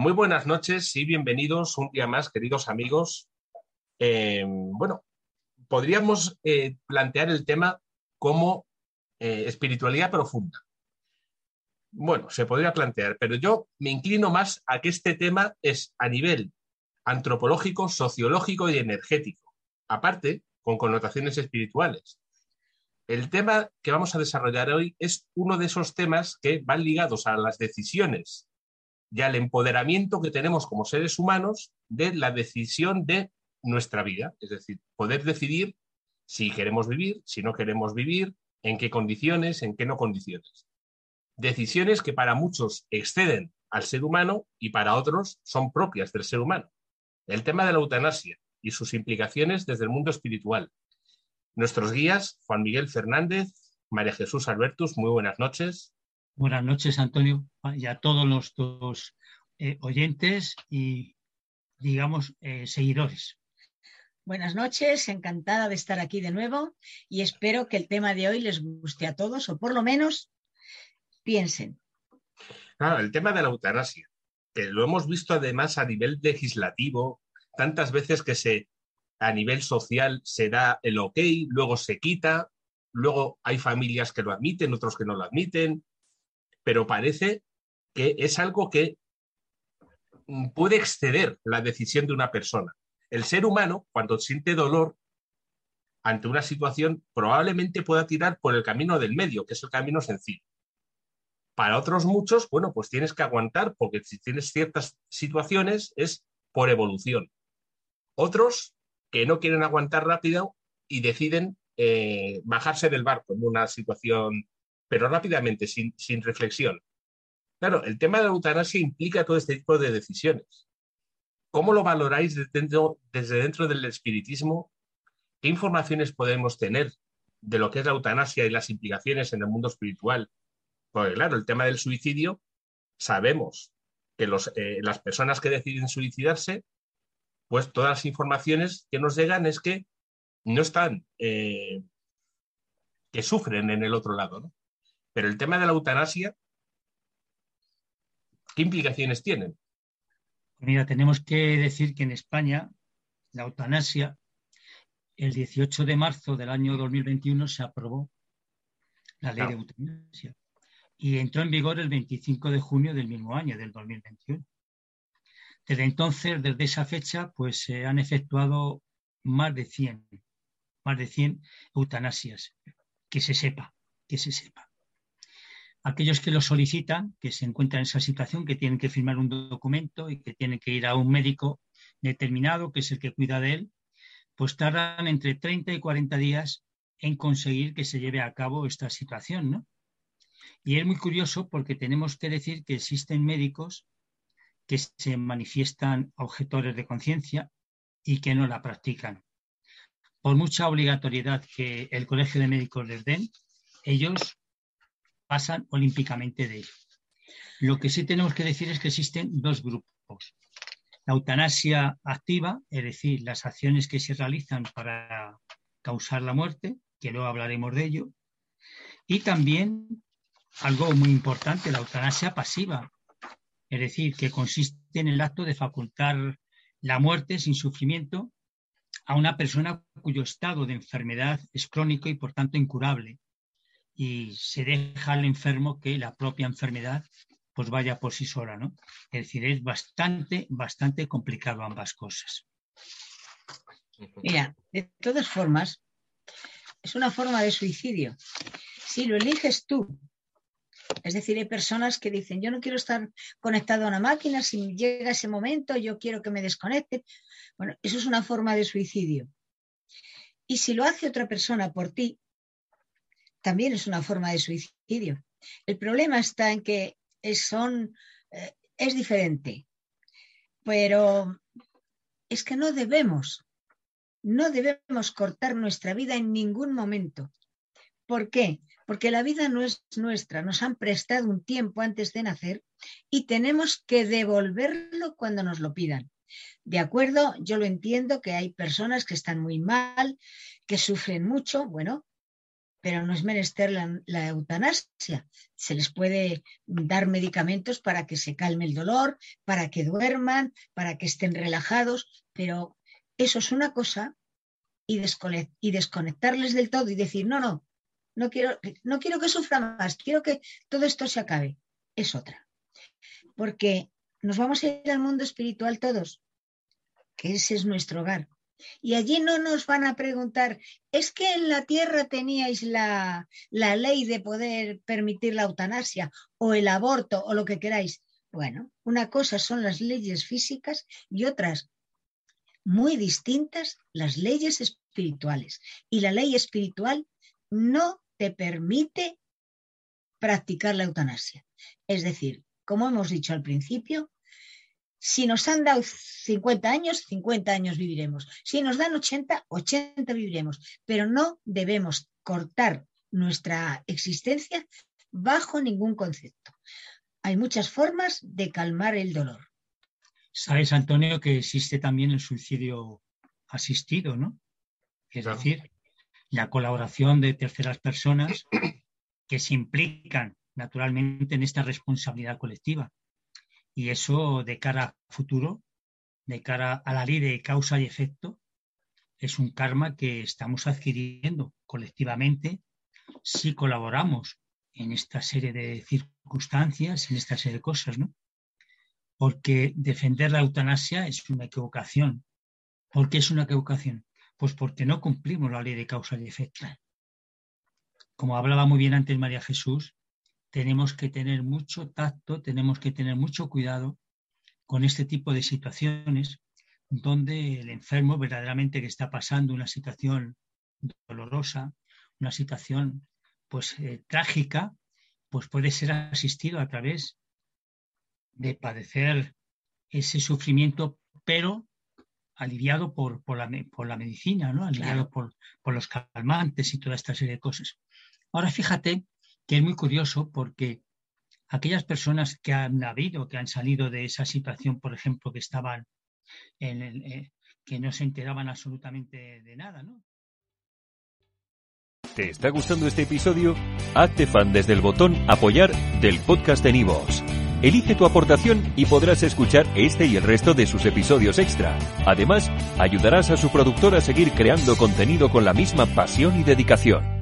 Muy buenas noches y bienvenidos un día más, queridos amigos. Eh, bueno, podríamos eh, plantear el tema como eh, espiritualidad profunda. Bueno, se podría plantear, pero yo me inclino más a que este tema es a nivel antropológico, sociológico y energético, aparte con connotaciones espirituales. El tema que vamos a desarrollar hoy es uno de esos temas que van ligados a las decisiones y al empoderamiento que tenemos como seres humanos de la decisión de nuestra vida, es decir, poder decidir si queremos vivir, si no queremos vivir, en qué condiciones, en qué no condiciones. Decisiones que para muchos exceden al ser humano y para otros son propias del ser humano. El tema de la eutanasia y sus implicaciones desde el mundo espiritual. Nuestros guías, Juan Miguel Fernández, María Jesús Albertus, muy buenas noches. Buenas noches, Antonio, y a todos los eh, oyentes y, digamos, eh, seguidores. Buenas noches, encantada de estar aquí de nuevo y espero que el tema de hoy les guste a todos o por lo menos piensen. Claro, el tema de la eutanasia, que lo hemos visto además a nivel legislativo, tantas veces que se a nivel social se da el ok, luego se quita, luego hay familias que lo admiten, otros que no lo admiten, pero parece que es algo que puede exceder la decisión de una persona. El ser humano, cuando siente dolor ante una situación, probablemente pueda tirar por el camino del medio, que es el camino sencillo. Para otros muchos, bueno, pues tienes que aguantar, porque si tienes ciertas situaciones es por evolución. Otros que no quieren aguantar rápido y deciden eh, bajarse del barco en una situación pero rápidamente, sin, reflexión. Claro, el tema de la eutanasia implica todo este tipo de decisiones. ¿Cómo lo valoráis desde dentro, desde dentro del espiritismo? ¿Qué informaciones podemos tener de lo que es la eutanasia y las implicaciones en el mundo espiritual? Porque claro, el tema del suicidio, sabemos que eh, las personas que deciden suicidarse, pues todas las informaciones que nos llegan es que no están, eh, que sufren en el otro lado. ¿no? Pero el tema de la eutanasia, ¿qué implicaciones tienen? Mira, tenemos que decir que en España la eutanasia, el 18 de marzo del año 2021 se aprobó la ley de eutanasia y entró en vigor el 25 de junio del mismo año, del 2021. Desde entonces, desde esa fecha, pues se han efectuado más de 100, más de 100 eutanasias, que se sepa, que se sepa aquellos que lo solicitan, que se encuentran en esa situación, que tienen que firmar un documento y que tienen que ir a un médico determinado, que es el que cuida de él, pues tardan entre 30 y 40 días en conseguir que se lleve a cabo esta situación, ¿no? Y es muy curioso porque tenemos que decir que existen médicos que se manifiestan objetores de conciencia y que no la practican. Por mucha obligatoriedad que el Colegio de Médicos les den, ellos pasan olímpicamente de ello. Lo que sí tenemos que decir es que existen dos grupos. La eutanasia activa, es decir, las acciones que se realizan para causar la muerte, que luego hablaremos de ello, y también algo muy importante, la eutanasia pasiva, es decir, que consiste en el acto de facultar la muerte sin sufrimiento a una persona cuyo estado de enfermedad es crónico y por tanto incurable y se deja al enfermo que la propia enfermedad pues vaya por sí sola, ¿no? Es decir, es bastante, bastante complicado ambas cosas. Mira, de todas formas, es una forma de suicidio. Si lo eliges tú, es decir, hay personas que dicen, yo no quiero estar conectado a una máquina, si llega ese momento, yo quiero que me desconecte. Bueno, eso es una forma de suicidio. Y si lo hace otra persona por ti, también es una forma de suicidio. El problema está en que son, eh, es diferente, pero es que no debemos, no debemos cortar nuestra vida en ningún momento. ¿Por qué? Porque la vida no es nuestra, nos han prestado un tiempo antes de nacer y tenemos que devolverlo cuando nos lo pidan. De acuerdo, yo lo entiendo que hay personas que están muy mal, que sufren mucho, bueno, pero no es menester la, eutanasia. Se les puede dar medicamentos para que se calme el dolor, para que duerman, para que estén relajados, pero eso es una cosa y, desconectarles del todo y decir, no, no, no quiero, no quiero que sufra más, quiero que todo esto se acabe, es otra. Porque nos vamos a ir al mundo espiritual todos, que ese es nuestro hogar. Y allí no nos van a preguntar, ¿es que en la tierra teníais la, la ley de poder permitir la eutanasia o el aborto o lo que queráis? Bueno, una cosa son las leyes físicas y otras muy distintas, las leyes espirituales. Y la ley espiritual no te permite practicar la eutanasia. Es decir, como hemos dicho al principio, si nos han dado 50 años, 50 años viviremos. Si nos dan 80, 80 viviremos. Pero no debemos cortar nuestra existencia bajo ningún concepto. Hay muchas formas de calmar el dolor. Sabes, Antonio, que existe también el suicidio asistido, ¿no? Es decir, la colaboración de terceras personas que se implican naturalmente en esta responsabilidad colectiva. Y eso de cara a futuro, de cara a la ley de causa y efecto, es un karma que estamos adquiriendo colectivamente si colaboramos en esta serie de circunstancias, en esta serie de cosas, ¿no? Porque defender la eutanasia es una equivocación. ¿Por qué es una equivocación? Pues porque no cumplimos la ley de causa y efecto. Como hablaba muy bien antes María Jesús, tenemos que tener mucho tacto, tenemos que tener mucho cuidado con este tipo de situaciones donde el enfermo verdaderamente que está pasando una situación dolorosa, una situación pues eh, trágica, pues puede ser asistido a través de padecer ese sufrimiento, pero aliviado por, por, la, medicina, ¿no? aliviado por, por los calmantes y toda esta serie de cosas. Ahora fíjate que es muy curioso porque aquellas personas que han habido, que han salido de esa situación, por ejemplo, que estaban en el, eh, que no se enteraban absolutamente de nada, ¿no? ¿Te está gustando este episodio? Hazte fan desde el botón apoyar del podcast de Nivos. Elige tu aportación y podrás escuchar este y el resto de sus episodios extra. Además, ayudarás a su productor a seguir creando contenido con la misma pasión y dedicación.